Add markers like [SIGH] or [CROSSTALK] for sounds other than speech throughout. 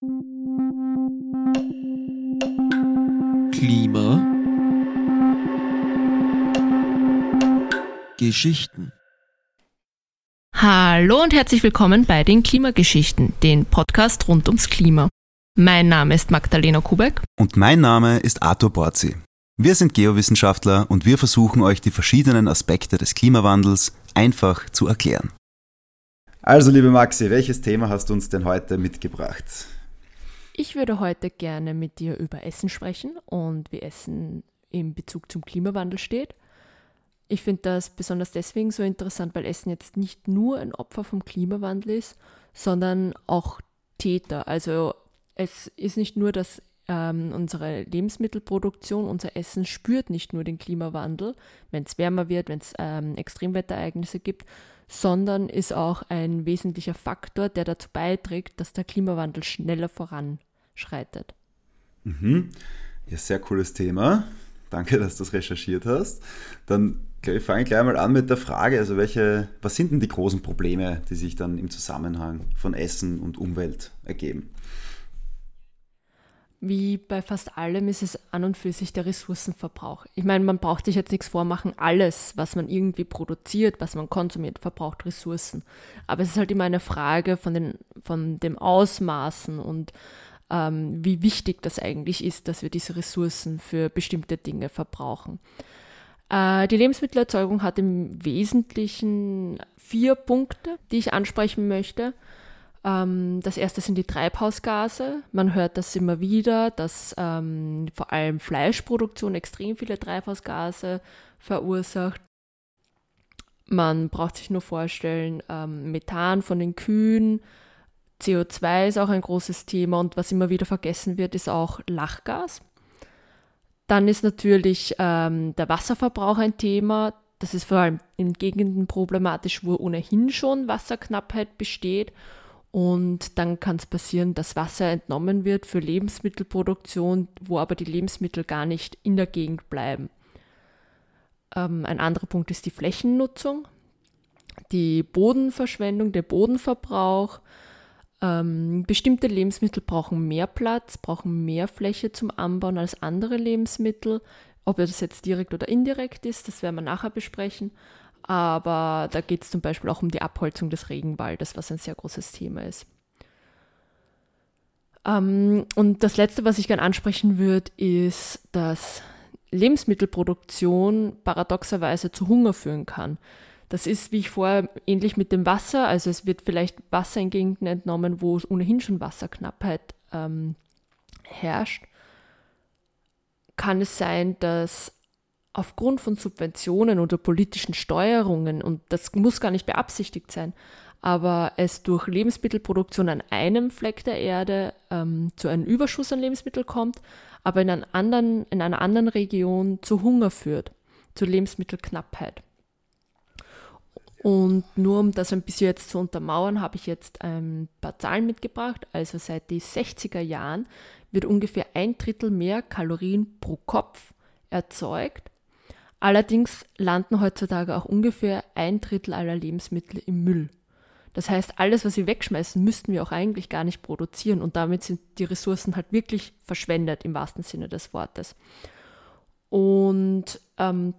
Klima Geschichten Hallo und herzlich willkommen bei den Klimageschichten, den Podcast rund ums Klima. Mein Name ist Magdalena Kubek. Und mein Name ist Arthur Borzi. Wir sind Geowissenschaftler und wir versuchen euch die verschiedenen Aspekte des Klimawandels einfach zu erklären. Also, liebe Maxi, welches Thema hast du uns denn heute mitgebracht? Ich würde heute gerne mit dir über Essen sprechen und wie Essen im Bezug zum Klimawandel steht. Ich finde das besonders deswegen so interessant, weil Essen jetzt nicht nur ein Opfer vom Klimawandel ist, sondern auch Täter. Also es ist nicht nur, dass ähm, unsere Lebensmittelproduktion, unser Essen spürt nicht nur den Klimawandel, wenn es wärmer wird, wenn es ähm, Extremwetterereignisse gibt, sondern ist auch ein wesentlicher Faktor, der dazu beiträgt, dass der Klimawandel schneller voranschreitet. Mhm. Ja, sehr cooles Thema. Danke, dass du das recherchiert hast. Dann ich fange gleich mal an mit der Frage, also welche, was sind denn die großen Probleme, die sich dann im Zusammenhang von Essen und Umwelt ergeben? wie bei fast allem ist es an und für sich der Ressourcenverbrauch. Ich meine, man braucht sich jetzt nichts vormachen, alles, was man irgendwie produziert, was man konsumiert, verbraucht Ressourcen. Aber es ist halt immer eine Frage von, den, von dem Ausmaßen und ähm, wie wichtig das eigentlich ist, dass wir diese Ressourcen für bestimmte Dinge verbrauchen. Äh, die Lebensmittelerzeugung hat im Wesentlichen vier Punkte, die ich ansprechen möchte. Ähm, das erste sind die Treibhausgase. Man hört das immer wieder, dass ähm, vor allem Fleischproduktion extrem viele Treibhausgase verursacht. Man braucht sich nur vorstellen, ähm, Methan von den Kühen, CO2 ist auch ein großes Thema und was immer wieder vergessen wird, ist auch Lachgas. Dann ist natürlich ähm, der Wasserverbrauch ein Thema. Das ist vor allem in Gegenden problematisch, wo ohnehin schon Wasserknappheit besteht und dann kann es passieren, dass Wasser entnommen wird für Lebensmittelproduktion, wo aber die Lebensmittel gar nicht in der Gegend bleiben. Ähm, ein anderer Punkt ist die Flächennutzung, die Bodenverschwendung, der Bodenverbrauch. Ähm, bestimmte Lebensmittel brauchen mehr Platz, brauchen mehr Fläche zum Anbauen als andere Lebensmittel. Ob das jetzt direkt oder indirekt ist, das werden wir nachher besprechen. Aber da geht es zum Beispiel auch um die Abholzung des Regenwaldes, was ein sehr großes Thema ist. Ähm, und das Letzte, was ich gerne ansprechen würde, ist, dass Lebensmittelproduktion paradoxerweise zu Hunger führen kann. Das ist, wie ich vorher, ähnlich mit dem Wasser. Also es wird vielleicht Wasser in Gegenden entnommen, wo ohnehin schon Wasserknappheit ähm, herrscht. Kann es sein, dass aufgrund von Subventionen oder politischen Steuerungen, und das muss gar nicht beabsichtigt sein, aber es durch Lebensmittelproduktion an einem Fleck der Erde ähm, zu einem Überschuss an Lebensmitteln kommt, aber in, anderen, in einer anderen Region zu Hunger führt, zu Lebensmittelknappheit. Und nur um das ein bisschen jetzt zu untermauern, habe ich jetzt ein paar Zahlen mitgebracht. Also seit den 60er Jahren wird ungefähr ein Drittel mehr Kalorien pro Kopf erzeugt Allerdings landen heutzutage auch ungefähr ein Drittel aller Lebensmittel im Müll. Das heißt, alles, was wir wegschmeißen, müssten wir auch eigentlich gar nicht produzieren und damit sind die Ressourcen halt wirklich verschwendet im wahrsten Sinne des Wortes. Und ähm,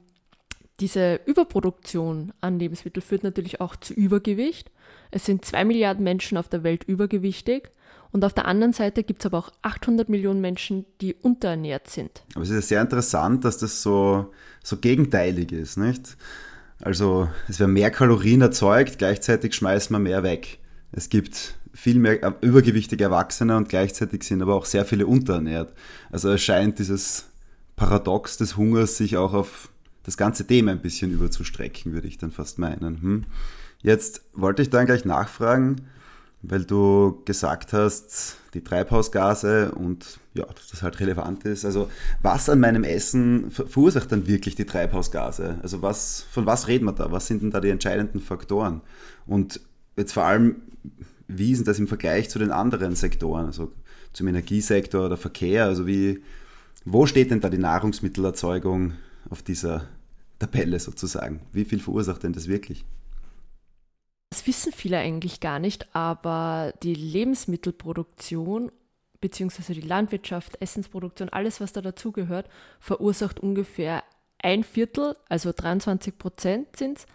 diese Überproduktion an Lebensmitteln führt natürlich auch zu Übergewicht. Es sind zwei Milliarden Menschen auf der Welt übergewichtig und auf der anderen Seite gibt es aber auch 800 Millionen Menschen, die unterernährt sind. Aber es ist ja sehr interessant, dass das so, so gegenteilig ist, nicht? Also es werden mehr Kalorien erzeugt, gleichzeitig schmeißt man mehr weg. Es gibt viel mehr äh, übergewichtige Erwachsene und gleichzeitig sind aber auch sehr viele unterernährt. Also es scheint dieses Paradox des Hungers sich auch auf das ganze Thema ein bisschen überzustrecken, würde ich dann fast meinen. Hm? Jetzt wollte ich dann gleich nachfragen, weil du gesagt hast, die Treibhausgase und ja, dass das halt relevant ist. Also was an meinem Essen verursacht dann wirklich die Treibhausgase? Also was, von was reden wir da? Was sind denn da die entscheidenden Faktoren? Und jetzt vor allem, wie ist das im Vergleich zu den anderen Sektoren, also zum Energiesektor oder Verkehr? Also wie, wo steht denn da die Nahrungsmittelerzeugung auf dieser Tabelle sozusagen? Wie viel verursacht denn das wirklich? Das wissen viele eigentlich gar nicht, aber die Lebensmittelproduktion beziehungsweise die Landwirtschaft, Essensproduktion, alles, was da dazugehört, verursacht ungefähr ein Viertel, also 23 Prozent sind es,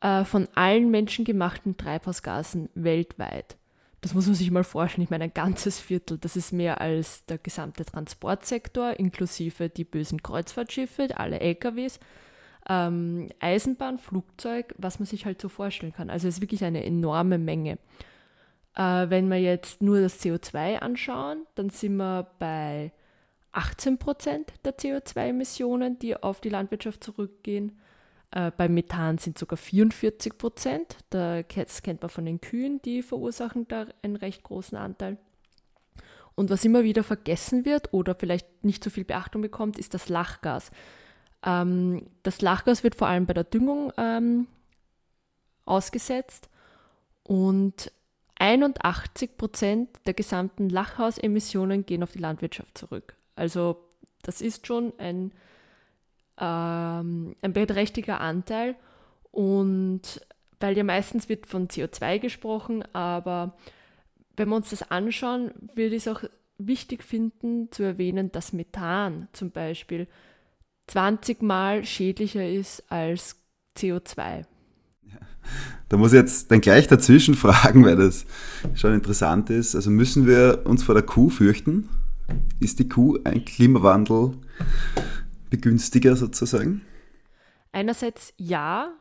äh, von allen menschengemachten Treibhausgasen weltweit. Das muss man sich mal vorstellen. Ich meine, ein ganzes Viertel, das ist mehr als der gesamte Transportsektor, inklusive die bösen Kreuzfahrtschiffe, alle LKWs, ähm, Eisenbahn, Flugzeug, was man sich halt so vorstellen kann. Also es ist wirklich eine enorme Menge. Äh, wenn wir jetzt nur das CO2 anschauen, dann sind wir bei 18 Prozent der CO2-Emissionen, die auf die Landwirtschaft zurückgehen. Äh, beim Methan sind sogar 44 Prozent. Das kennt man von den Kühen, die verursachen da einen recht großen Anteil. Und was immer wieder vergessen wird oder vielleicht nicht so viel Beachtung bekommt, ist das Lachgas. Ähm, das Lachgas wird vor allem bei der Düngung ähm, ausgesetzt und 81 Prozent der gesamten Lachhausemissionen gehen auf die Landwirtschaft zurück. Also das ist schon ein, ähm, ein beträchtlicher Anteil. Und weil ja meistens wird von CO2 gesprochen, aber wenn wir uns das anschauen, würde ich es auch wichtig finden zu erwähnen, dass Methan zum Beispiel 20 Mal schädlicher ist als CO2. Da muss ich jetzt dann gleich dazwischen [LAUGHS] fragen, weil das schon interessant ist. Also müssen wir uns vor der Kuh fürchten? Ist die Kuh ein Klimawandelbegünstiger sozusagen? Einerseits ja,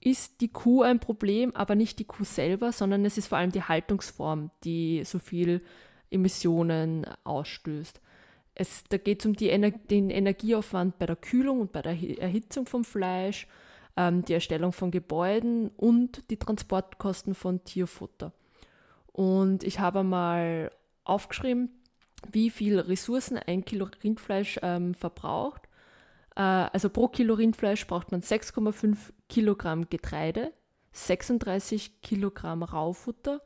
ist die Kuh ein Problem, aber nicht die Kuh selber, sondern es ist vor allem die Haltungsform, die so viel Emissionen ausstößt. Es, da geht es um Ener den Energieaufwand bei der Kühlung und bei der Erhitzung vom Fleisch ähm, die Erstellung von Gebäuden und die Transportkosten von Tierfutter. Und ich habe mal aufgeschrieben, wie viel Ressourcen ein Kilo Rindfleisch ähm, verbraucht. Äh, also pro Kilo Rindfleisch braucht man 6,5 Kilogramm Getreide, 36 Kilogramm Raufutter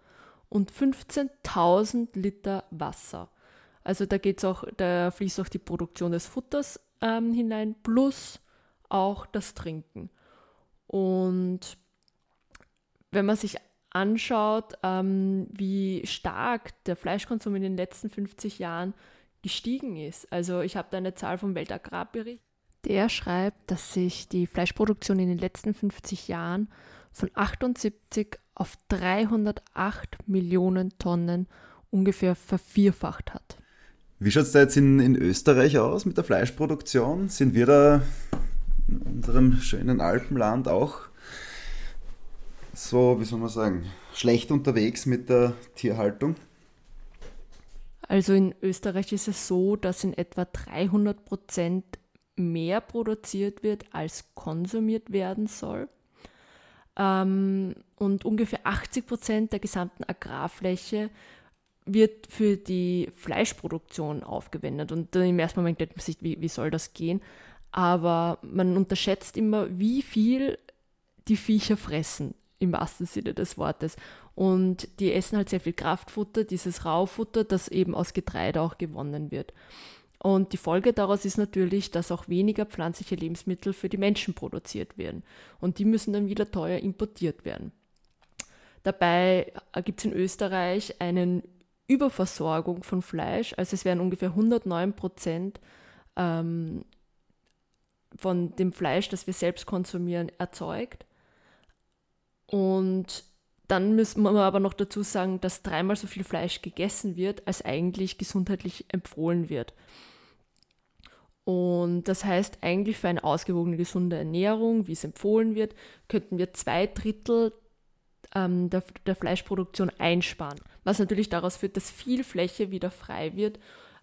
und 15.000 Liter Wasser. Also da geht's auch, da fließt auch die Produktion des Futters ähm, hinein, plus auch das Trinken. Und wenn man sich anschaut, ähm, wie stark der Fleischkonsum in den letzten 50 Jahren gestiegen ist. Also ich habe da eine Zahl vom Weltagrarbericht. Der schreibt, dass sich die Fleischproduktion in den letzten 50 Jahren von 78 auf 308 Millionen Tonnen ungefähr vervierfacht hat. Wie schaut es da jetzt in, in Österreich aus mit der Fleischproduktion? Sind wir da in unserem schönen Alpenland auch so, wie soll man sagen, schlecht unterwegs mit der Tierhaltung? Also in Österreich ist es so, dass in etwa 300 Prozent mehr produziert wird, als konsumiert werden soll. Ähm, und ungefähr 80 Prozent der gesamten Agrarfläche wird für die Fleischproduktion aufgewendet. Und im ersten Moment denkt man sich, wie, wie soll das gehen? aber man unterschätzt immer, wie viel die Viecher fressen, im wahrsten Sinne des Wortes. Und die essen halt sehr viel Kraftfutter, dieses Raufutter, das eben aus Getreide auch gewonnen wird. Und die Folge daraus ist natürlich, dass auch weniger pflanzliche Lebensmittel für die Menschen produziert werden. Und die müssen dann wieder teuer importiert werden. Dabei gibt es in Österreich eine Überversorgung von Fleisch. Also es werden ungefähr 109 Prozent ähm, von dem Fleisch, das wir selbst konsumieren, erzeugt. Und dann müssen wir aber noch dazu sagen, dass dreimal so viel Fleisch gegessen wird, als eigentlich gesundheitlich empfohlen wird. Und das heißt, eigentlich für eine ausgewogene, gesunde Ernährung, wie es empfohlen wird, könnten wir zwei Drittel ähm, der, der, Fleischproduktion einsparen. Was natürlich daraus führt, dass viel Fläche wieder frei wird,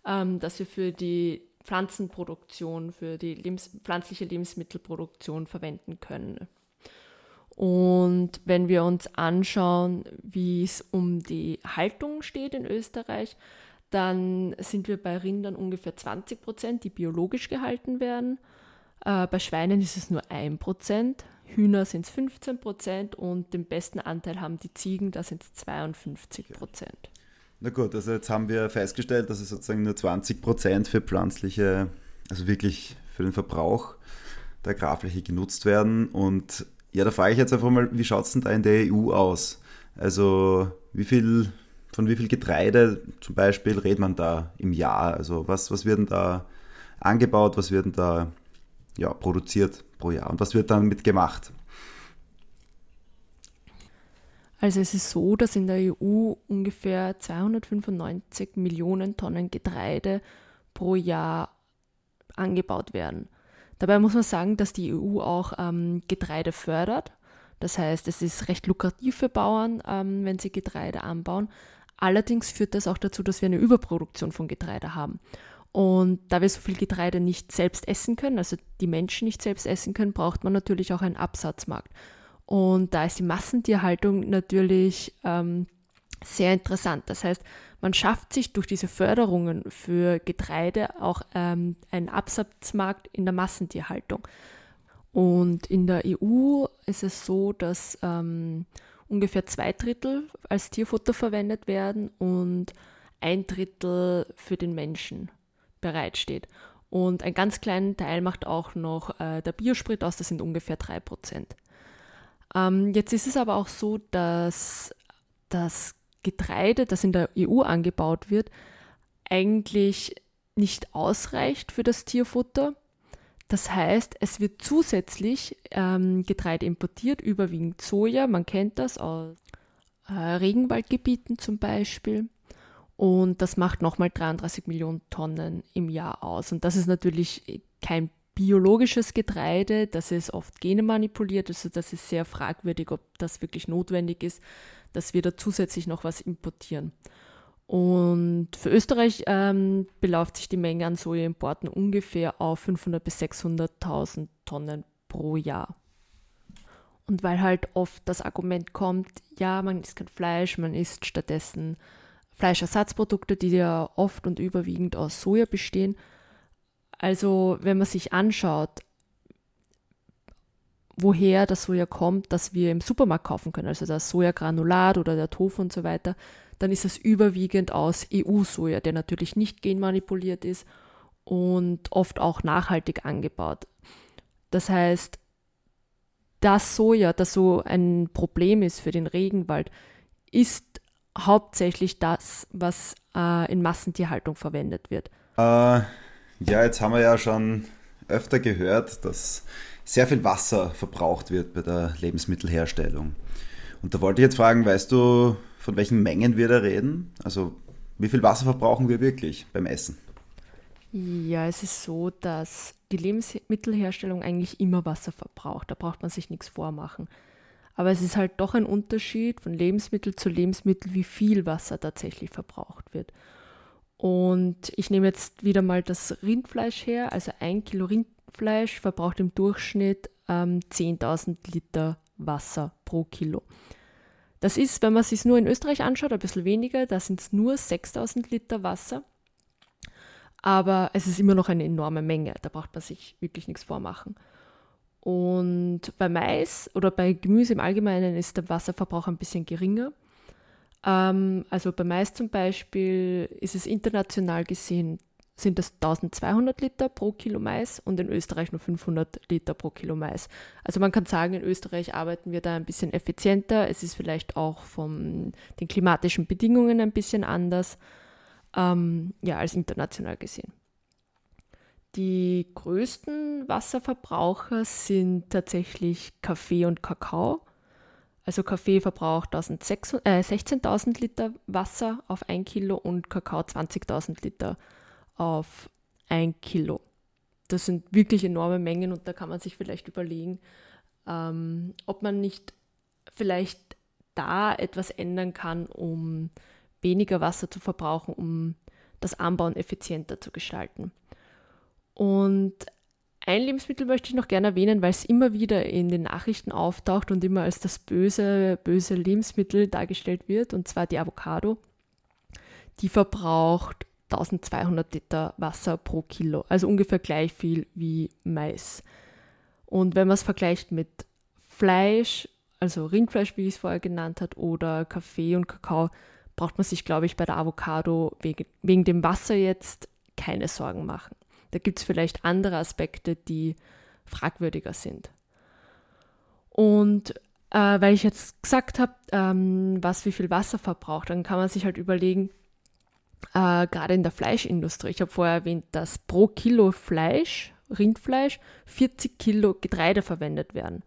ähm, dass wir für die Pflanzenproduktion, für die Lebens pflanzliche Lebensmittelproduktion verwenden können. Und wenn wir uns anschauen, wie es um die Haltung steht in Österreich, dann sind wir bei Rindern ungefähr 20 Prozent, die biologisch gehalten werden. Äh, bei Schweinen ist es nur 1 Prozent, Hühner sind es 15 Prozent und den besten Anteil haben die Ziegen, da sind es 52 Prozent. Na gut, also jetzt haben wir festgestellt, dass es sozusagen nur 20 Prozent für pflanzliche, also wirklich für den Verbrauch der Agrarfläche genutzt werden. Und ja, da frage ich jetzt einfach mal, wie schaut es denn da in der EU aus? Also wie viel von wie viel Getreide zum Beispiel redet man da im Jahr? Also was, was wird denn da angebaut, was wird denn da ja, produziert pro Jahr und was wird damit gemacht? Also es ist so, dass in der EU ungefähr 295 Millionen Tonnen Getreide pro Jahr angebaut werden. Dabei muss man sagen, dass die EU auch ähm, Getreide fördert. Das heißt, es ist recht lukrativ für Bauern, ähm, wenn sie Getreide anbauen. Allerdings führt das auch dazu, dass wir eine Überproduktion von Getreide haben. Und da wir so viel Getreide nicht selbst essen können, also die Menschen nicht selbst essen können, braucht man natürlich auch einen Absatzmarkt. Und da ist die Massentierhaltung natürlich ähm, sehr interessant. Das heißt, man schafft sich durch diese Förderungen für Getreide auch ähm, einen Absatzmarkt in der Massentierhaltung. Und in der EU ist es so, dass ähm, ungefähr zwei Drittel als Tierfutter verwendet werden und ein Drittel für den Menschen bereitsteht. Und einen ganz kleinen Teil macht auch noch äh, der Biosprit aus, das sind ungefähr drei Prozent. Ähm, jetzt ist es aber auch so, dass das Getreide, das in der EU angebaut wird, eigentlich nicht ausreicht für das Tierfutter. Das heißt, es wird zusätzlich ähm, Getreide importiert, überwiegend Soja, man kennt das aus äh, Regenwaldgebieten zum Beispiel. Und das macht nochmal 33 Millionen Tonnen im Jahr aus. Und das ist natürlich kein biologisches Getreide, das ist oft genmanipuliert, also das ist sehr fragwürdig, ob das wirklich notwendig ist, dass wir da zusätzlich noch was importieren. Und für Österreich ähm, beläuft sich die Menge an Sojaimporten ungefähr auf 500.000 bis 600.000 Tonnen pro Jahr. Und weil halt oft das Argument kommt, ja, man isst kein Fleisch, man isst stattdessen Fleischersatzprodukte, die ja oft und überwiegend aus Soja bestehen, also wenn man sich anschaut, woher das Soja kommt, das wir im Supermarkt kaufen können, also das Sojagranulat oder der Tofu und so weiter, dann ist es überwiegend aus EU-Soja, der natürlich nicht genmanipuliert ist und oft auch nachhaltig angebaut. Das heißt, das Soja, das so ein Problem ist für den Regenwald, ist hauptsächlich das, was äh, in Massentierhaltung verwendet wird. Äh, ja, jetzt haben wir ja schon öfter gehört, dass sehr viel Wasser verbraucht wird bei der Lebensmittelherstellung. Und da wollte ich jetzt fragen, weißt du, von welchen Mengen wir da reden? Also wie viel Wasser verbrauchen wir wirklich beim Essen? Ja, es ist so, dass die Lebensmittelherstellung eigentlich immer Wasser verbraucht. Da braucht man sich nichts vormachen. Aber es ist halt doch ein Unterschied von Lebensmittel zu Lebensmittel, wie viel Wasser tatsächlich verbraucht wird. Und ich nehme jetzt wieder mal das Rindfleisch her. Also ein Kilo Rindfleisch verbraucht im Durchschnitt ähm, 10.000 Liter Wasser pro Kilo. Das ist, wenn man es sich nur in Österreich anschaut, ein bisschen weniger. Da sind es nur 6.000 Liter Wasser. Aber es ist immer noch eine enorme Menge. Da braucht man sich wirklich nichts vormachen. Und bei Mais oder bei Gemüse im Allgemeinen ist der Wasserverbrauch ein bisschen geringer. Ähm, also bei Mais zum Beispiel ist es international gesehen, sind das 1200 Liter pro Kilo Mais und in Österreich nur 500 Liter pro Kilo Mais. Also man kann sagen, in Österreich arbeiten wir da ein bisschen effizienter. Es ist vielleicht auch von den klimatischen Bedingungen ein bisschen anders, ähm, ja, als international gesehen. Die größten Wasserverbraucher sind tatsächlich Kaffee und Kakao. Also Kaffee verbraucht äh, 16.000 Liter Wasser auf ein Kilo und Kakao 20.000 Liter auf ein Kilo. Das sind wirklich enorme Mengen und da kann man sich vielleicht überlegen, ähm, ob man nicht vielleicht da etwas ändern kann, um weniger Wasser zu verbrauchen, um das Anbauen effizienter zu gestalten. Und ein Lebensmittel möchte ich noch gerne erwähnen, weil es immer wieder in den Nachrichten auftaucht und immer als das böse, böse Lebensmittel dargestellt wird, und zwar die Avocado. Die verbraucht 1200 Liter Wasser pro Kilo, also ungefähr gleich viel wie Mais. Und wenn man es vergleicht mit Fleisch, also Rindfleisch, wie ich es vorher genannt habe, oder Kaffee und Kakao, braucht man sich, glaube ich, bei der Avocado wegen, wegen dem Wasser jetzt keine Sorgen machen. Da gibt es vielleicht andere Aspekte, die fragwürdiger sind. Und Äh, weil ich jetzt gesagt habe, ähm, was wie viel Wasser verbraucht, dann kann man sich halt überlegen, äh, gerade in der Fleischindustrie, ich habe vorher erwähnt, dass pro Kilo Fleisch, Rindfleisch, 40 Kilo Getreide verwendet werden.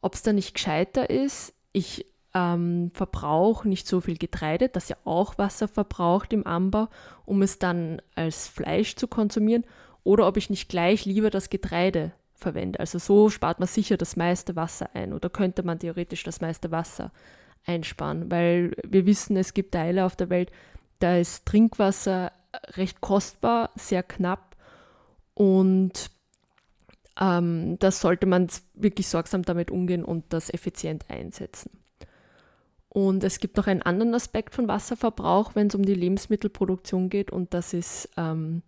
Ob es da nicht gescheiter ist, ich ähm, verbrauche nicht so viel Getreide, das ja auch Wasser verbraucht im Anbau, um es dann als Fleisch zu konsumieren, oder ob ich nicht gleich lieber das Getreide verwende. Also so spart man sicher das meiste Wasser ein oder könnte man theoretisch das meiste Wasser einsparen, weil wir wissen, es gibt Teile auf der Welt, da ist Trinkwasser recht kostbar, sehr knapp und ähm, da sollte man wirklich sorgsam damit umgehen und das effizient einsetzen. Und es gibt noch einen anderen Aspekt von Wasserverbrauch, wenn es um die Lebensmittelproduktion geht, und das ist ähm,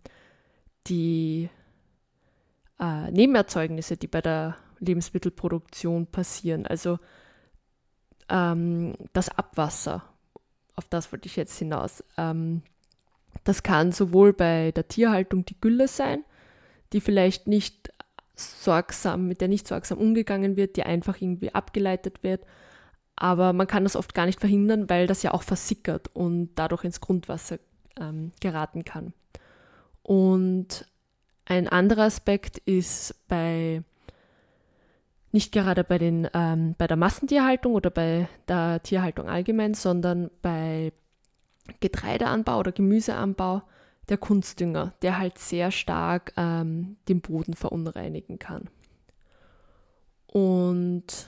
die äh, Nebenerzeugnisse, die bei der Lebensmittelproduktion passieren. Also ähm, das Abwasser, auf das wollte ich jetzt hinaus. Ähm, das kann sowohl bei der Tierhaltung die Gülle sein, die vielleicht nicht sorgsam, mit der nicht sorgsam umgegangen wird, die einfach irgendwie abgeleitet wird aber man kann das oft gar nicht verhindern, weil das ja auch versickert und dadurch ins Grundwasser ähm, geraten kann. Und ein anderer Aspekt ist bei nicht gerade bei, den, ähm, bei der Massentierhaltung oder bei der Tierhaltung allgemein, sondern bei Getreideanbau oder Gemüseanbau der Kunstdünger, der halt sehr stark ähm, den Boden verunreinigen kann. Und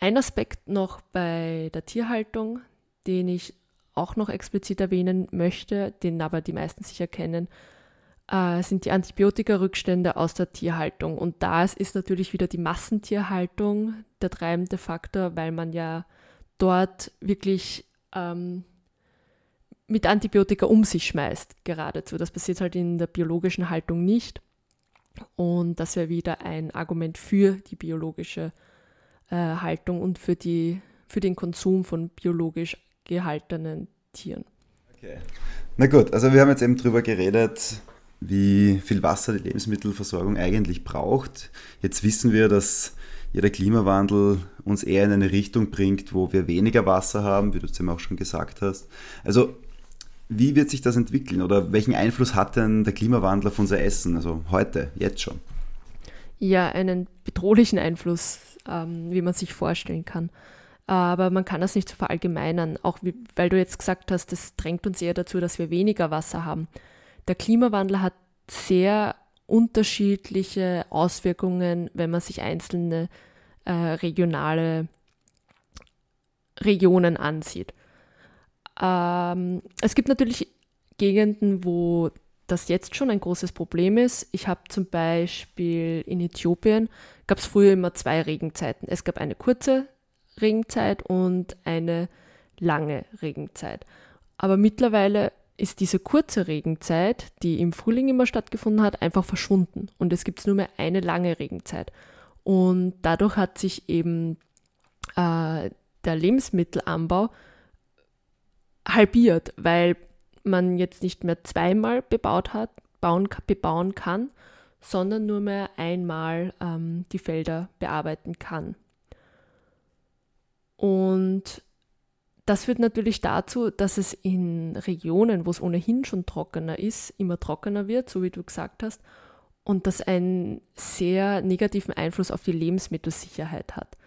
ein Aspekt noch bei der Tierhaltung, den ich auch noch explizit erwähnen möchte, den aber die meisten sicher kennen, äh, sind die Antibiotika-Rückstände aus der Tierhaltung. Und da ist natürlich wieder die Massentierhaltung der treibende Faktor, weil man ja dort wirklich ähm, mit Antibiotika um sich schmeißt, geradezu. Das passiert halt in der biologischen Haltung nicht. Und das wäre wieder ein Argument für die biologische Haltung äh, Haltung und für, die, für den Konsum von biologisch gehaltenen Tieren. Okay. Na gut, also wir haben jetzt eben darüber geredet, wie viel Wasser die Lebensmittelversorgung eigentlich braucht. Jetzt wissen wir, dass der Klimawandel uns eher in eine Richtung bringt, wo wir weniger Wasser haben, wie du es eben auch schon gesagt hast. Also wie wird sich das entwickeln oder welchen Einfluss hat denn der Klimawandel auf unser Essen, also heute, jetzt schon? Ja, einen bedrohlichen Einfluss ähm, wie man sich vorstellen kann. Aber man kann das nicht so verallgemeinern, auch wie, weil du jetzt gesagt hast, das drängt uns eher dazu, dass wir weniger Wasser haben. Der Klimawandel hat sehr unterschiedliche Auswirkungen, wenn man sich einzelne äh, regionale Regionen ansieht. Ähm, es gibt natürlich Gegenden, wo das jetzt schon ein großes Problem ist. Ich habe zum Beispiel in Äthiopien gab es früher immer zwei Regenzeiten. Es gab eine kurze Regenzeit und eine lange Regenzeit. Aber mittlerweile ist diese kurze Regenzeit, die im Frühling immer stattgefunden hat, einfach verschwunden. Und es gibt nur mehr eine lange Regenzeit. Und dadurch hat sich eben äh, der Lebensmittelanbau halbiert, weil man jetzt nicht mehr zweimal bebaut hat, bauen, bebauen kann, sondern nur mehr einmal ähm, die Felder bearbeiten kann. Und das führt natürlich dazu, dass es in Regionen, wo es ohnehin schon trockener ist, immer trockener wird, so wie du gesagt hast, und das einen sehr negativen Einfluss auf die Lebensmittelsicherheit hat.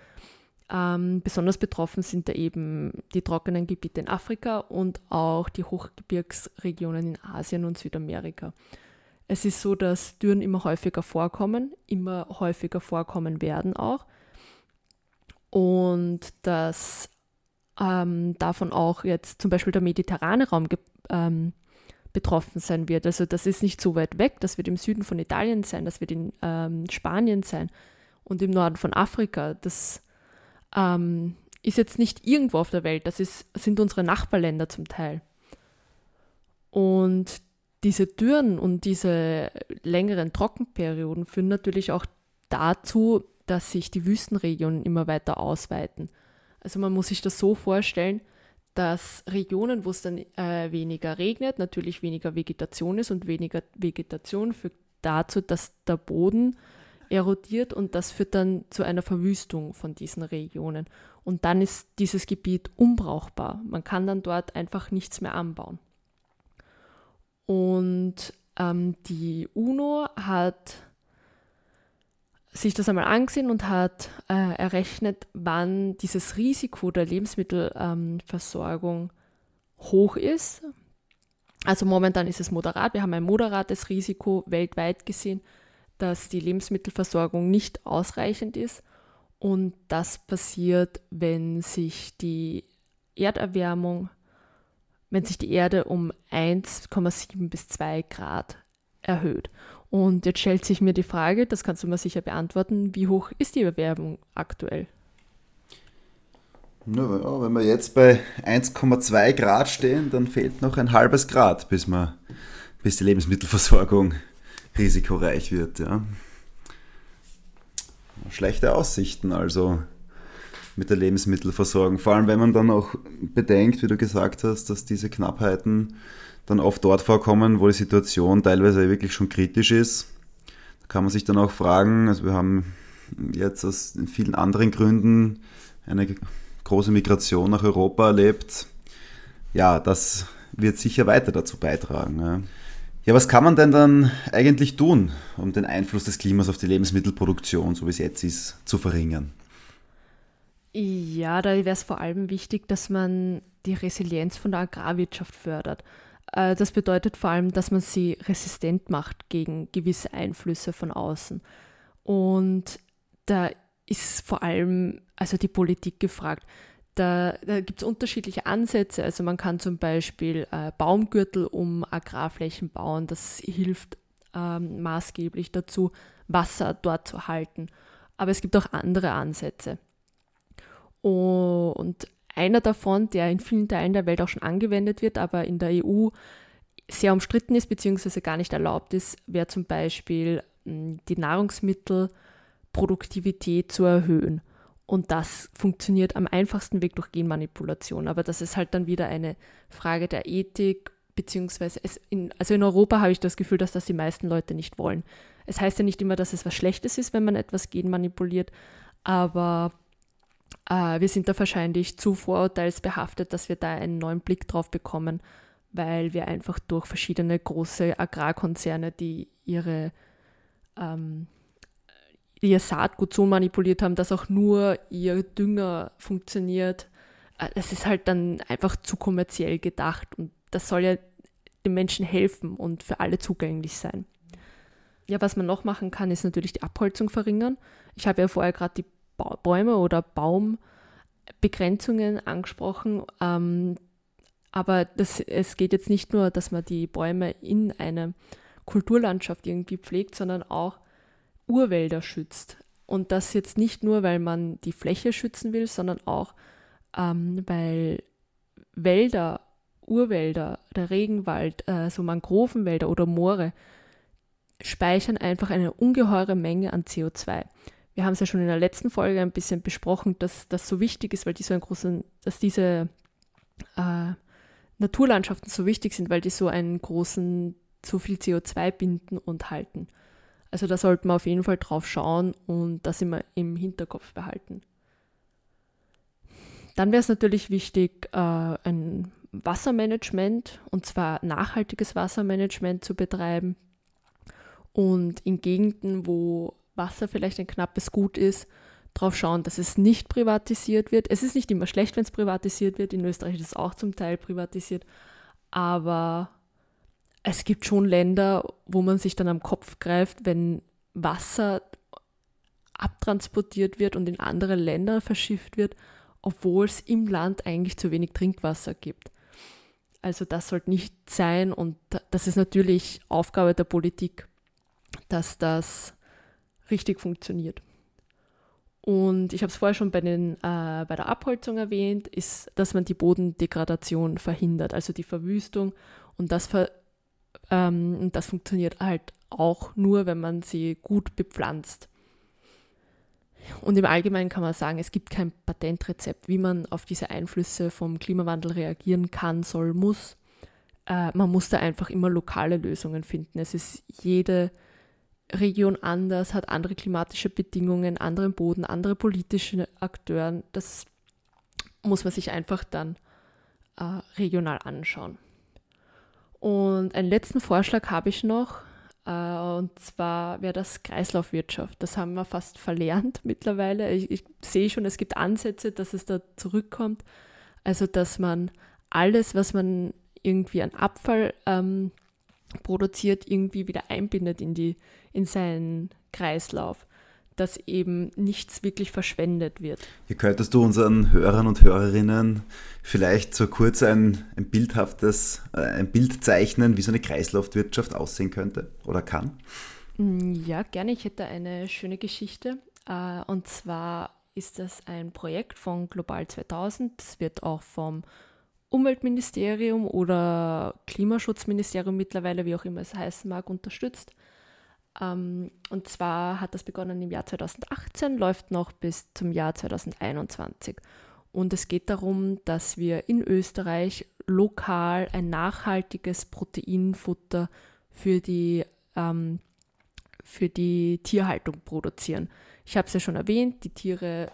Ähm, besonders betroffen sind da eben die trockenen Gebiete in Afrika und auch die Hochgebirgsregionen in Asien und Südamerika. Es ist so, dass Dürren immer häufiger vorkommen, immer häufiger vorkommen werden auch. Und dass ähm, davon auch jetzt zum Beispiel der mediterrane Raum ähm, betroffen sein wird. Also das ist nicht so weit weg, das wird im Süden von Italien sein, das wird in ähm, Spanien sein und im Norden von Afrika. Das ähm, ist jetzt nicht irgendwo auf der Welt, das ist, sind unsere Nachbarländer zum Teil. Und diese Dürren und diese längeren Trockenperioden führen natürlich auch dazu, dass sich die Wüstenregionen immer weiter ausweiten. Also man muss sich das so vorstellen, dass Regionen, wo es dann äh, weniger regnet, natürlich weniger Vegetation ist und weniger Vegetation führt dazu, dass der Boden erodiert und das führt dann zu einer Verwüstung von diesen Regionen. Und dann ist dieses Gebiet unbrauchbar. Man kann dann dort einfach nichts mehr anbauen. Und ähm, die UNO hat sich das einmal angesehen und hat äh, errechnet, wann dieses Risiko der Lebensmittelversorgung ähm, hoch ist. Also momentan ist es moderat. Wir haben ein moderates Risiko weltweit gesehen, dass die Lebensmittelversorgung nicht ausreichend ist. Und das passiert, wenn sich die Erderwärmung, wenn sich die Erde um 1,7 bis 2 Grad erhöht. Und jetzt stellt sich mir die Frage, das kannst du mir sicher beantworten, wie hoch ist die Erwärmung aktuell? Ja, wenn wir jetzt bei 1,2 Grad stehen, dann fehlt noch ein halbes Grad, bis, man, bis die Lebensmittelversorgung risikoreich wird. Ja. Schlechte Aussichten also mit der Lebensmittelversorgung. Vor allem, wenn man dann auch bedenkt, wie du gesagt hast, dass diese Knappheiten dann oft dort vorkommen, wo die Situation teilweise wirklich schon kritisch ist. Da kann man sich dann auch fragen, also wir haben jetzt aus vielen anderen Gründen eine große Migration nach Europa erlebt. Ja, das wird sicher weiter dazu beitragen. Ja. ja, was kann man denn dann eigentlich tun, um den Einfluss des Klimas auf die Lebensmittelproduktion, so wie es jetzt ist, zu verringern? Ja, da wäre es vor allem wichtig, dass man die Resilienz von der Agrarwirtschaft fördert. Äh, das bedeutet vor allem, dass man sie resistent macht gegen gewisse Einflüsse von außen. Und da ist vor allem also die Politik gefragt. Da, da gibt es unterschiedliche Ansätze. Also man kann zum Beispiel äh, Baumgürtel um Agrarflächen bauen. Das hilft ähm, maßgeblich dazu, Wasser dort zu halten. Aber es gibt auch andere Ansätze. Und einer davon, der in vielen Teilen der Welt auch schon angewendet wird, aber in der EU sehr umstritten ist bzw. gar nicht erlaubt ist, wäre zum Beispiel hm, die Nahrungsmittelproduktivität zu erhöhen. Und das funktioniert am einfachsten Weg durch Genmanipulation. Aber das ist halt dann wieder eine Frage der Ethik, beziehungsweise in, also in Europa habe ich das Gefühl, dass das die meisten Leute nicht wollen. Es heißt ja nicht immer, dass es was Schlechtes ist, wenn man etwas genmanipuliert, aber wir sind da wahrscheinlich zu vorurteilsbehaftet, dass wir da einen neuen Blick drauf bekommen, weil wir einfach durch verschiedene große Agrarkonzerne, die ihre ähm, ihr Saatgut so manipuliert haben, dass auch nur ihr Dünger funktioniert. Äh, es ist halt dann einfach zu kommerziell gedacht und das soll ja den Menschen helfen und für alle zugänglich sein. Ja, was man noch machen kann, ist natürlich die Abholzung verringern. Ich habe ja vorher gerade die Bäume oder Baumbegrenzungen angesprochen. Ähm, aber das, es geht jetzt nicht nur, dass man die Bäume in einer Kulturlandschaft irgendwie pflegt, sondern auch Urwälder schützt. Und das jetzt nicht nur, weil man die Fläche schützen will, sondern auch, ähm, weil Wälder, Urwälder, der Regenwald, äh, so Mangrovenwälder oder Moore speichern einfach eine ungeheure Menge an CO2 wir haben es ja schon in der letzten Folge ein bisschen besprochen, dass das so wichtig ist, weil die so einen großen, dass diese äh, Naturlandschaften so wichtig sind, weil die so einen großen, so viel CO2 binden und halten. Also da sollte man auf jeden Fall drauf schauen und das immer im Hinterkopf behalten. Dann wäre es natürlich wichtig, äh, ein Wassermanagement und zwar nachhaltiges Wassermanagement zu betreiben. Und in Gegenden, wo Wasser vielleicht ein knappes Gut ist, darauf schauen, dass es nicht privatisiert wird. Es ist nicht immer schlecht, wenn es privatisiert wird. In Österreich ist es auch zum Teil privatisiert. Aber es gibt schon Länder, wo man sich dann am Kopf greift, wenn Wasser abtransportiert wird und in andere Länder verschifft wird, obwohl es im Land eigentlich zu wenig Trinkwasser gibt. Also das sollte nicht sein und das ist natürlich Aufgabe der Politik, dass das richtig funktioniert. Und ich habe es vorher schon bei, den, äh, bei der Abholzung erwähnt, ist, dass man die Bodendegradation verhindert, also die Verwüstung. Und das, ver, ähm, das funktioniert halt auch nur, wenn man sie gut bepflanzt. Und im Allgemeinen kann man sagen, es gibt kein Patentrezept, wie man auf diese Einflüsse vom Klimawandel reagieren kann, soll, muss. Äh, man muss da einfach immer lokale Lösungen finden. Es ist jede Region anders, hat andere klimatische Bedingungen, anderen Boden, andere politische Akteure. Das muss man sich einfach dann äh, regional anschauen. Und einen letzten Vorschlag habe ich noch, äh, und zwar wäre das Kreislaufwirtschaft. Das haben wir fast verlernt [LAUGHS] mittlerweile. Ich, ich sehe schon, es gibt Ansätze, dass es da zurückkommt. Also, dass man alles, was man irgendwie an Abfall ähm, produziert, irgendwie wieder einbindet in, die, in seinen Kreislauf, dass eben nichts wirklich verschwendet wird. Hier könntest du unseren Hörern und Hörerinnen vielleicht so kurz ein, ein bildhaftes, äh, ein Bild zeichnen, wie so eine Kreislaufwirtschaft aussehen könnte oder kann? Mm, ja, gerne. Ich hätte eine schöne Geschichte. Äh, und zwar ist das ein Projekt von Global 2000. Das wird auch vom Umweltministerium oder Klimaschutzministerium mittlerweile, wie auch immer es heißen mag, unterstützt. Ähm, und zwar hat das begonnen im Jahr 2018, läuft noch bis zum Jahr 2021. Und es geht darum, dass wir in Österreich lokal ein nachhaltiges Proteinfutter für die, ähm, für die Tierhaltung produzieren. Ich habe es ja schon erwähnt, die Tiere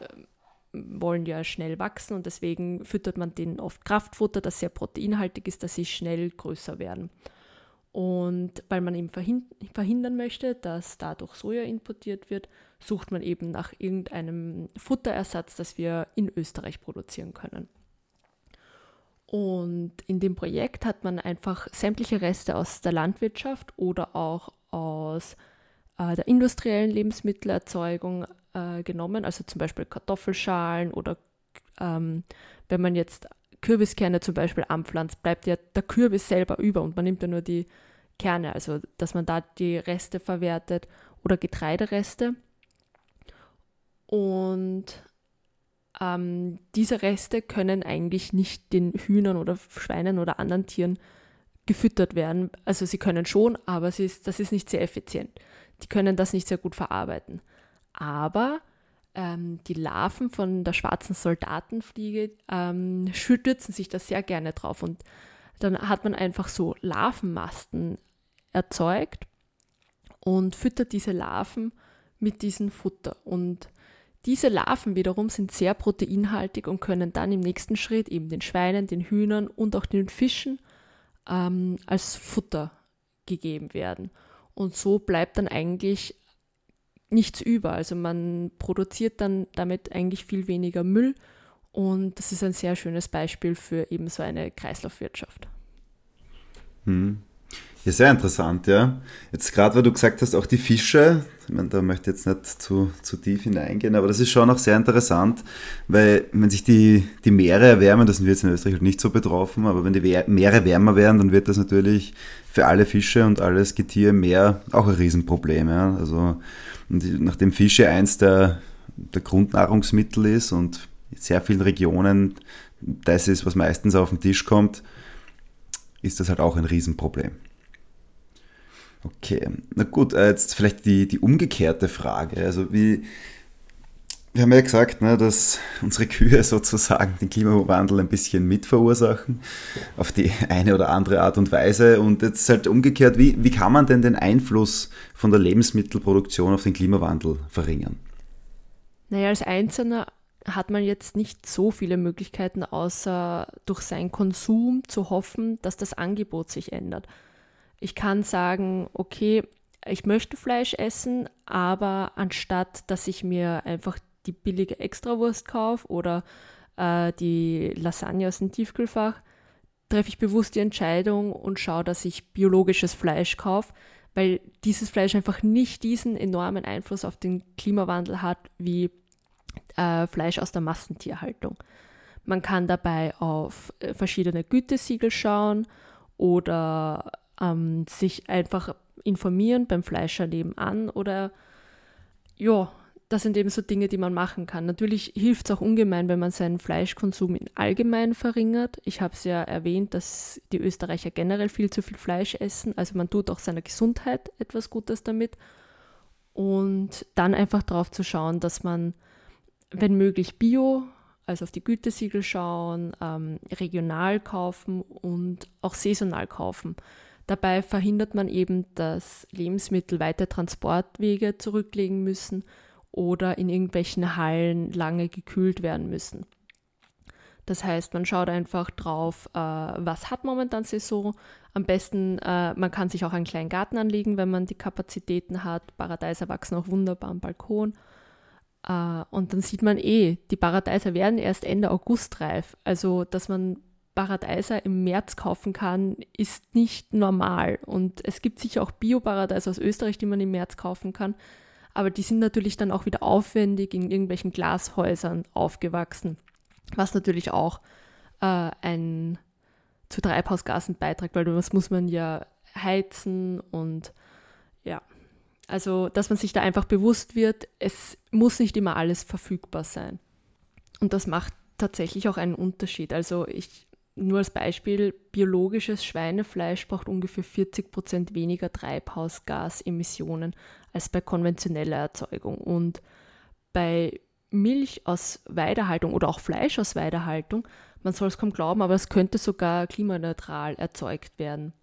wollen ja schnell wachsen und deswegen füttert man denen oft Kraftfutter, das sehr proteinhaltig ist, dass sie schnell größer werden. Und weil man eben verhindern möchte, dass dadurch Soja importiert wird, sucht man eben nach irgendeinem Futterersatz, das wir in Österreich produzieren können. Und in dem Projekt hat man einfach sämtliche Reste aus der Landwirtschaft oder auch aus äh, der industriellen Lebensmittelerzeugung äh, genommen, also zum Beispiel Kartoffelschalen oder ähm, wenn man jetzt Kürbiskerne zum Beispiel anpflanzt, bleibt ja der Kürbis selber über und man nimmt ja nur die Kerne, also dass man da die Reste verwertet oder Getreidereste. Und ähm, diese Reste können eigentlich nicht den Hühnern oder Schweinen oder anderen Tieren gefüttert werden. Also sie können schon, aber ist, das ist nicht sehr effizient. Die können das nicht sehr gut verarbeiten. Aber ähm, die Larven von der schwarzen Soldatenfliege ähm, stürzen sich da sehr gerne drauf. Und dann hat man einfach so Larvenmasten erzeugt und füttert diese Larven mit diesem Futter. Und diese Larven wiederum sind sehr proteinhaltig und können dann im nächsten Schritt eben den Schweinen, den Hühnern und auch den Fischen ähm, als Futter gegeben werden. Und so bleibt dann eigentlich nichts über. Also man produziert dann damit eigentlich viel weniger Müll und das ist ein sehr schönes Beispiel für eben so eine Kreislaufwirtschaft. Hm. Ja, sehr interessant, ja. Jetzt gerade, weil du gesagt hast, auch die Fische, ich meine, da möchte ich jetzt nicht zu, zu tief hineingehen, aber das ist schon auch sehr interessant, weil wenn sich die, die Meere erwärmen, das sind wir jetzt in Österreich nicht so betroffen, aber wenn die Meere wärmer werden, dann wird das natürlich für alle Fische und alles Getier im Meer auch ein Riesenproblem. Ja. Also nachdem Fische eins der, der Grundnahrungsmittel ist und in sehr vielen Regionen das ist, was meistens auf den Tisch kommt, ist das halt auch ein Riesenproblem. Okay, na gut, äh, jetzt vielleicht die, die umgekehrte Frage. Also wie, wir haben ja gesagt, ne, dass unsere Kühe sozusagen den Klimawandel ein bisschen mitverursachen, auf die [LAUGHS] eine oder andere Art und Weise. Und jetzt halt umgekehrt, wie, wie kann man denn den Einfluss von der Lebensmittelproduktion auf den Klimawandel verringern? Naja, als Einzelner hat man jetzt nicht so viele Möglichkeiten, außer durch seinen Konsum zu hoffen, dass das Angebot sich ändert. Ich kann sagen, okay, ich möchte Fleisch essen, aber anstatt dass ich mir einfach die billige Extrawurst kaufe oder äh, die Lasagne aus dem Tiefkühlfach, treffe ich bewusst die Entscheidung und schaue, dass ich biologisches Fleisch kaufe, weil dieses Fleisch einfach nicht diesen enormen Einfluss auf den Klimawandel hat wie äh, Fleisch aus der Massentierhaltung. Man kann dabei auf äh, verschiedene Gütesiegel schauen oder ähm, sich einfach informieren beim Fleischer nebenan oder ja, das sind eben so Dinge, die man machen kann. Natürlich hilft es auch ungemein, wenn man seinen Fleischkonsum in allgemein verringert. Ich habe es ja erwähnt, dass die Österreicher generell viel zu viel Fleisch essen. Also man tut auch seiner Gesundheit etwas Gutes damit. Und dann einfach darauf zu schauen, dass man, wenn möglich, Bio, also auf die Gütesiegel schauen, ähm, regional kaufen und auch saisonal kaufen. Dabei verhindert man eben, dass Lebensmittel weite Transportwege zurücklegen müssen oder in irgendwelchen Hallen lange gekühlt werden müssen. Das heißt, man schaut einfach drauf, äh, was hat momentan Saison. Am besten, äh, man kann sich auch einen kleinen Garten anlegen, wenn man die Kapazitäten hat. Paradeiser wachsen auch wunderbar am Balkon. Äh, und dann sieht man eh, die Paradeiser werden erst Ende August reif. Also, dass man Paradeiser im März kaufen kann, ist nicht normal. Und es gibt sicher auch Bio-Paradeiser aus Österreich, die man im März kaufen kann. Aber die sind natürlich dann auch wieder aufwendig in irgendwelchen Glashäusern aufgewachsen was natürlich auch äh, ein zu Treibhausgasen beiträgt, weil das muss man ja heizen und ja. Also, dass man sich da einfach bewusst wird, es muss nicht immer alles verfügbar sein. Und das macht tatsächlich auch einen Unterschied. Also ich, nur als Beispiel, biologisches Schweinefleisch braucht ungefähr 40 Prozent weniger Treibhausgasemissionen als bei konventioneller Erzeugung. Und bei Milch aus Weidehaltung oder auch Fleisch aus Weidehaltung, man soll es kaum glauben, aber es könnte sogar klimaneutral erzeugt werden,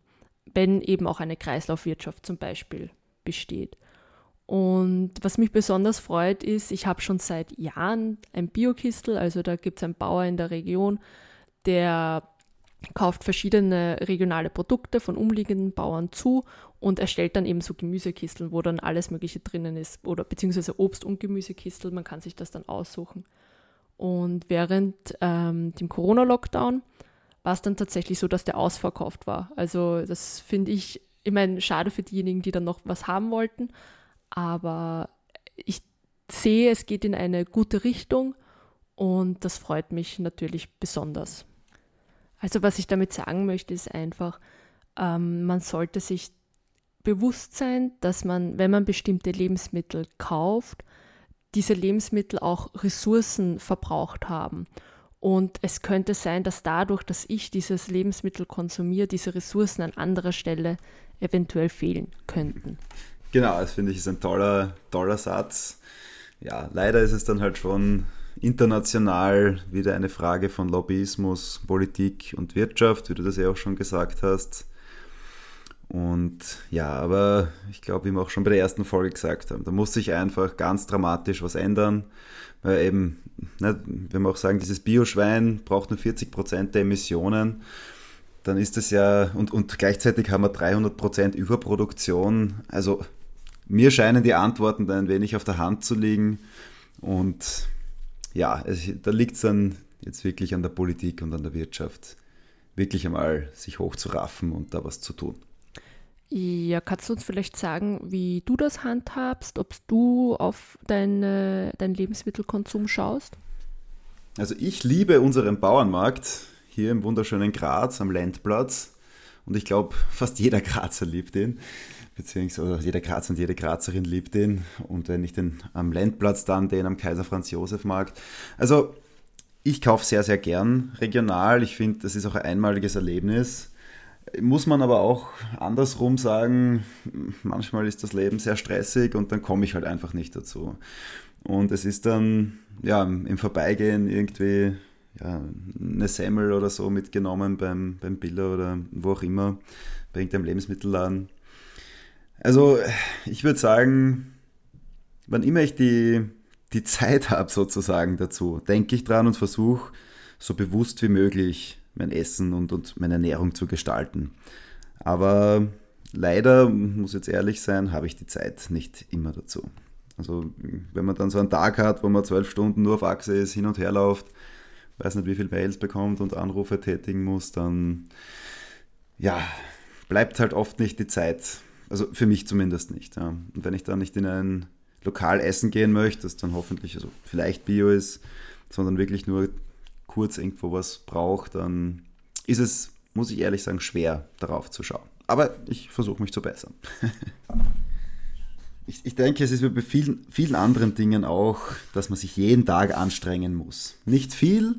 wenn eben auch eine Kreislaufwirtschaft zum Beispiel besteht. Und was mich besonders freut, ist, ich habe schon seit Jahren ein Biokistel, also da gibt es einen Bauer in der Region, der kauft verschiedene regionale Produkte von umliegenden Bauern zu und erstellt dann eben so Gemüsekisteln, wo dann alles Mögliche drinnen ist oder beziehungsweise Obst- und Gemüsekistel, man kann sich das dann aussuchen. Und während ähm, dem Corona-Lockdown war es dann tatsächlich so, dass der ausverkauft war. Also das finde ich, ich meine, schade für diejenigen, die dann noch was haben wollten, aber ich sehe, es geht in eine gute Richtung und das freut mich natürlich besonders. Also was ich damit sagen möchte, ist einfach, ähm, man sollte sich bewusst sein, dass man, wenn man bestimmte Lebensmittel kauft, diese Lebensmittel auch Ressourcen verbraucht haben. Und es könnte sein, dass dadurch, dass ich dieses Lebensmittel konsumiere, diese Ressourcen an anderer Stelle eventuell fehlen könnten. Genau, das finde ich ist ein toller, toller Satz. Ja, leider ist es dann halt schon international wieder eine Frage von Lobbyismus, Politik und Wirtschaft, wie du das ja auch schon gesagt hast. Und ja, aber ich glaube, wie wir auch schon bei der ersten Folge gesagt haben, da muss sich einfach ganz dramatisch was ändern. Weil eben, ne, wenn wir auch sagen, dieses Bioschwein braucht nur 40 Prozent der Emissionen, dann ist es ja, und, und gleichzeitig haben wir 300 Prozent Überproduktion. Also mir scheinen die Antworten da ein wenig auf der Hand zu liegen. Und ja, es, da liegt es dann jetzt wirklich an der Politik und an der Wirtschaft, wirklich einmal sich hochzuraffen und da was zu tun. Ja, kannst du uns vielleicht sagen, wie du das handhabst, ob du auf deine, deinen Lebensmittelkonsum schaust? Also ich liebe unseren Bauernmarkt hier im wunderschönen Graz am Landplatz und ich glaube, fast jeder Grazer liebt ihn beziehungsweise jeder Grazer und jede Grazerin liebt den. Und wenn ich den am Landplatz dann, den am Kaiser Franz Josef Markt. Also ich kaufe sehr, sehr gern regional. Ich finde, das ist auch ein einmaliges Erlebnis. Muss man aber auch andersrum sagen, manchmal ist das Leben sehr stressig und dann komme ich halt einfach nicht dazu. Und es ist dann ja, im Vorbeigehen irgendwie ja, eine Semmel oder so mitgenommen beim, beim Biller oder wo auch immer, bei irgendeinem Lebensmittelladen. Also ich würde sagen, wann immer ich die, die Zeit [LAUGHS] habe sozusagen dazu, denke ich dran und versuche so bewusst wie möglich mein Essen und, und meine Ernährung zu gestalten. Aber leider, muss jetzt ehrlich sein, habe ich die Zeit nicht immer dazu. Also wenn man dann so einen Tag hat, wo man zwölf Stunden nur auf Achse ist, hin und her läuft, weiß nicht wie viele Mails bekommt und Anrufe tätigen muss, dann ja, bleibt halt oft nicht die Zeit also für mich zumindest nicht. Ja. Und wenn ich dann nicht in ein Lokal essen gehen möchte, das dann hoffentlich, also vielleicht Bio ist, sondern wirklich nur kurz irgendwo was braucht, dann ist es, muss ich ehrlich sagen, schwer darauf zu schauen. Aber ich versuche mich zu bessern. [LAUGHS] ich, ich denke, es ist wie bei vielen, vielen anderen Dingen auch, dass man sich jeden Tag anstrengen muss. Nicht viel,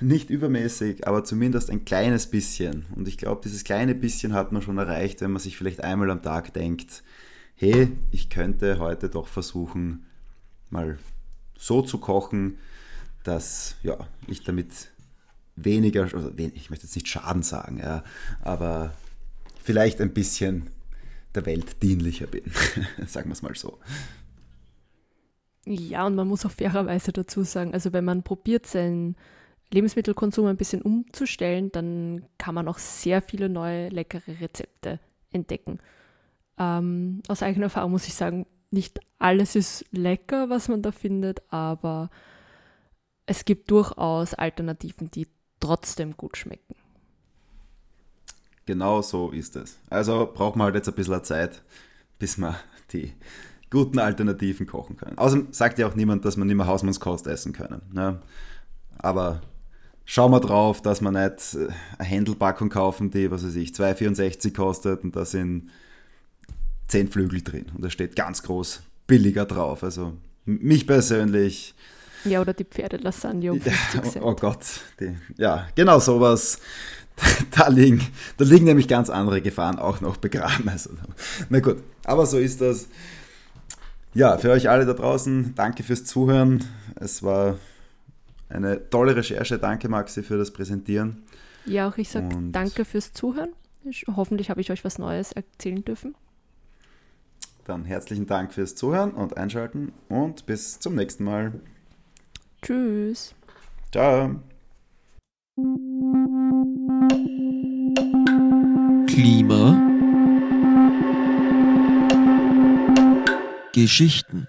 nicht übermäßig, aber zumindest ein kleines bisschen. Und ich glaube, dieses kleine bisschen hat man schon erreicht, wenn man sich vielleicht einmal am Tag denkt, hey, ich könnte heute doch versuchen, mal so zu kochen, dass ja, ich damit weniger, also ich möchte jetzt nicht Schaden sagen, ja, aber vielleicht ein bisschen der Welt dienlicher bin. [LAUGHS] Sagen wir es mal so. Ja, und man muss auch fairerweise dazu sagen, also wenn man probiert, seinen Lebensmittelkonsum ein bisschen umzustellen, dann kann man auch sehr viele neue leckere Rezepte entdecken. Ähm, aus eigener Erfahrung muss ich sagen, nicht alles ist lecker, was man da findet, aber es gibt durchaus Alternativen, die trotzdem gut schmecken. Genau so ist es. Also braucht man halt jetzt ein bisschen Zeit, bis man die guten Alternativen kochen kann. Außerdem sagt ja auch niemand, dass man nicht mehr Hausmannskost essen können. Ne? Aber schauen wir drauf, dass man nicht äh, eine Händelpackung kaufen, die, was weiß ich, 2,64 kostet und da sind 10 Flügel drin. Und da steht ganz groß billiger drauf. Also mich persönlich. Ja, oder die Pferdelasagne um 50 Cent. Oh, oh Gott, die, ja, genau sowas. [LAUGHS] Da liegen, da liegen nämlich ganz andere Gefahren auch noch begraben. Also, na gut, aber so ist das. Ja, für euch alle da draußen, danke fürs Zuhören. Es war eine tolle Recherche. Danke, Maxi, für das Präsentieren. Ja, auch ich sage danke fürs Zuhören. Ich, hoffentlich habe ich euch was Neues erzählen dürfen. Dann herzlichen Dank fürs Zuhören und Einschalten und bis zum nächsten Mal. Tschüss. Ciao. Klima. Geschichten.